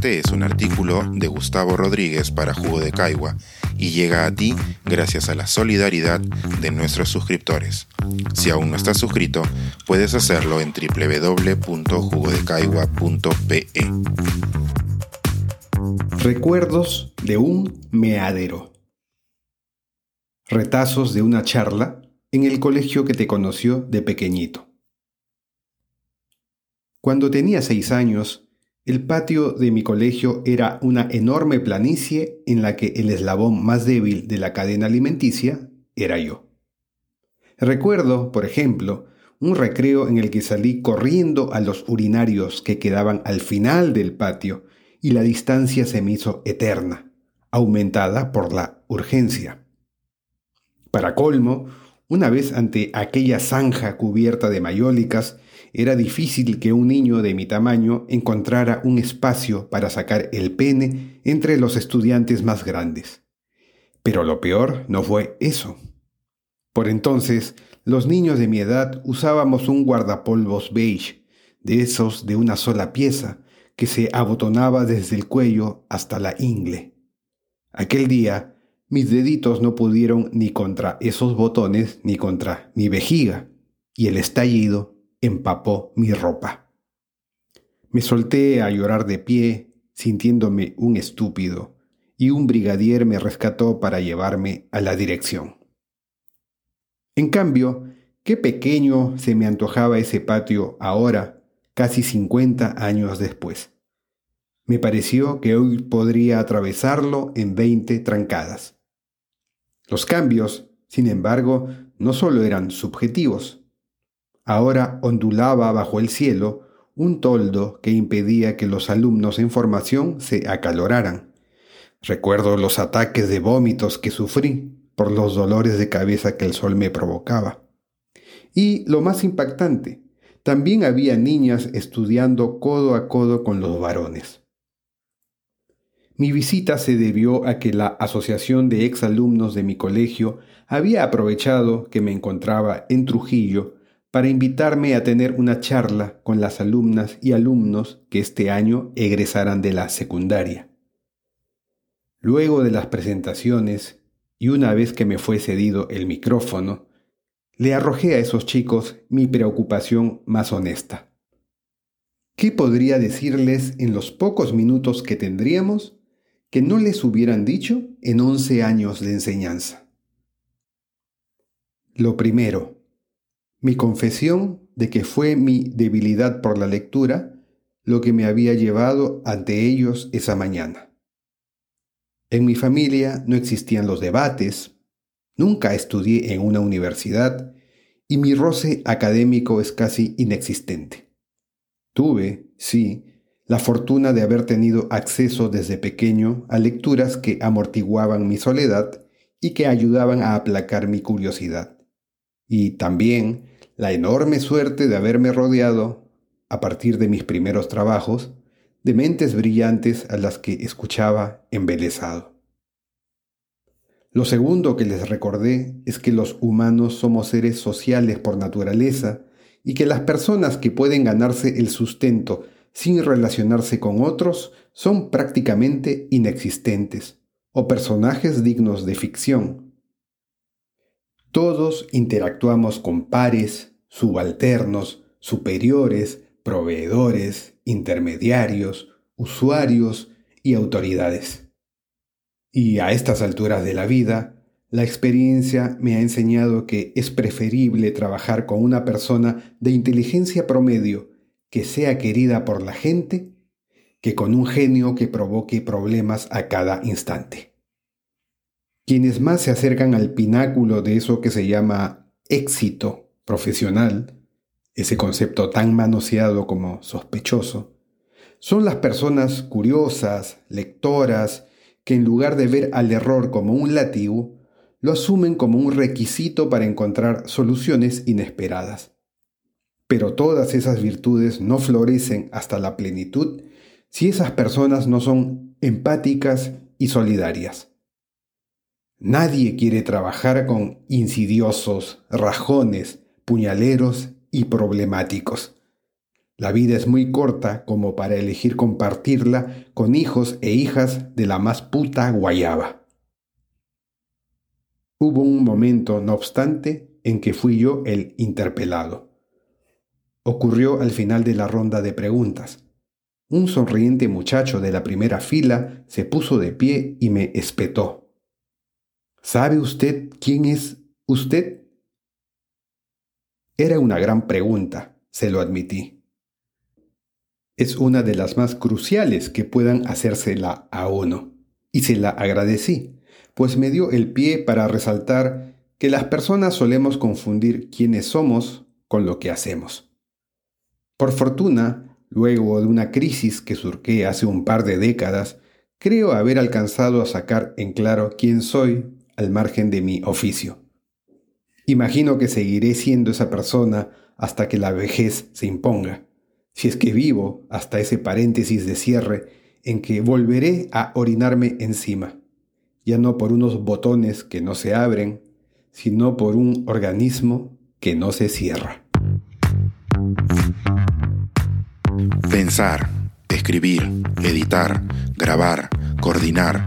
Este es un artículo de Gustavo Rodríguez para Jugo de Caigua y llega a ti gracias a la solidaridad de nuestros suscriptores. Si aún no estás suscrito, puedes hacerlo en www.jugodecaigua.pe. Recuerdos de un meadero. Retazos de una charla en el colegio que te conoció de pequeñito. Cuando tenía seis años, el patio de mi colegio era una enorme planicie en la que el eslabón más débil de la cadena alimenticia era yo. Recuerdo, por ejemplo, un recreo en el que salí corriendo a los urinarios que quedaban al final del patio y la distancia se me hizo eterna, aumentada por la urgencia. Para colmo, una vez ante aquella zanja cubierta de mayólicas, era difícil que un niño de mi tamaño encontrara un espacio para sacar el pene entre los estudiantes más grandes. Pero lo peor no fue eso. Por entonces, los niños de mi edad usábamos un guardapolvos beige, de esos de una sola pieza, que se abotonaba desde el cuello hasta la ingle. Aquel día, mis deditos no pudieron ni contra esos botones ni contra mi vejiga, y el estallido empapó mi ropa. Me solté a llorar de pie, sintiéndome un estúpido, y un brigadier me rescató para llevarme a la dirección. En cambio, qué pequeño se me antojaba ese patio ahora, casi 50 años después. Me pareció que hoy podría atravesarlo en 20 trancadas. Los cambios, sin embargo, no solo eran subjetivos, Ahora ondulaba bajo el cielo un toldo que impedía que los alumnos en formación se acaloraran. Recuerdo los ataques de vómitos que sufrí por los dolores de cabeza que el sol me provocaba. Y lo más impactante, también había niñas estudiando codo a codo con los varones. Mi visita se debió a que la Asociación de Exalumnos de mi colegio había aprovechado que me encontraba en Trujillo para invitarme a tener una charla con las alumnas y alumnos que este año egresarán de la secundaria. Luego de las presentaciones, y una vez que me fue cedido el micrófono, le arrojé a esos chicos mi preocupación más honesta. ¿Qué podría decirles en los pocos minutos que tendríamos que no les hubieran dicho en once años de enseñanza? Lo primero, mi confesión de que fue mi debilidad por la lectura lo que me había llevado ante ellos esa mañana. En mi familia no existían los debates, nunca estudié en una universidad y mi roce académico es casi inexistente. Tuve, sí, la fortuna de haber tenido acceso desde pequeño a lecturas que amortiguaban mi soledad y que ayudaban a aplacar mi curiosidad. Y también la enorme suerte de haberme rodeado, a partir de mis primeros trabajos, de mentes brillantes a las que escuchaba embelesado. Lo segundo que les recordé es que los humanos somos seres sociales por naturaleza y que las personas que pueden ganarse el sustento sin relacionarse con otros son prácticamente inexistentes o personajes dignos de ficción. Todos interactuamos con pares, subalternos, superiores, proveedores, intermediarios, usuarios y autoridades. Y a estas alturas de la vida, la experiencia me ha enseñado que es preferible trabajar con una persona de inteligencia promedio que sea querida por la gente que con un genio que provoque problemas a cada instante. Quienes más se acercan al pináculo de eso que se llama éxito profesional, ese concepto tan manoseado como sospechoso, son las personas curiosas, lectoras, que en lugar de ver al error como un látigo, lo asumen como un requisito para encontrar soluciones inesperadas. Pero todas esas virtudes no florecen hasta la plenitud si esas personas no son empáticas y solidarias. Nadie quiere trabajar con insidiosos, rajones, puñaleros y problemáticos. La vida es muy corta como para elegir compartirla con hijos e hijas de la más puta guayaba. Hubo un momento, no obstante, en que fui yo el interpelado. Ocurrió al final de la ronda de preguntas. Un sonriente muchacho de la primera fila se puso de pie y me espetó. ¿Sabe usted quién es usted? Era una gran pregunta, se lo admití es una de las más cruciales que puedan hacérsela a uno. Y se la agradecí, pues me dio el pie para resaltar que las personas solemos confundir quiénes somos con lo que hacemos. Por fortuna, luego de una crisis que surqué hace un par de décadas, creo haber alcanzado a sacar en claro quién soy al margen de mi oficio. Imagino que seguiré siendo esa persona hasta que la vejez se imponga si es que vivo hasta ese paréntesis de cierre en que volveré a orinarme encima, ya no por unos botones que no se abren, sino por un organismo que no se cierra. Pensar, escribir, editar, grabar, coordinar,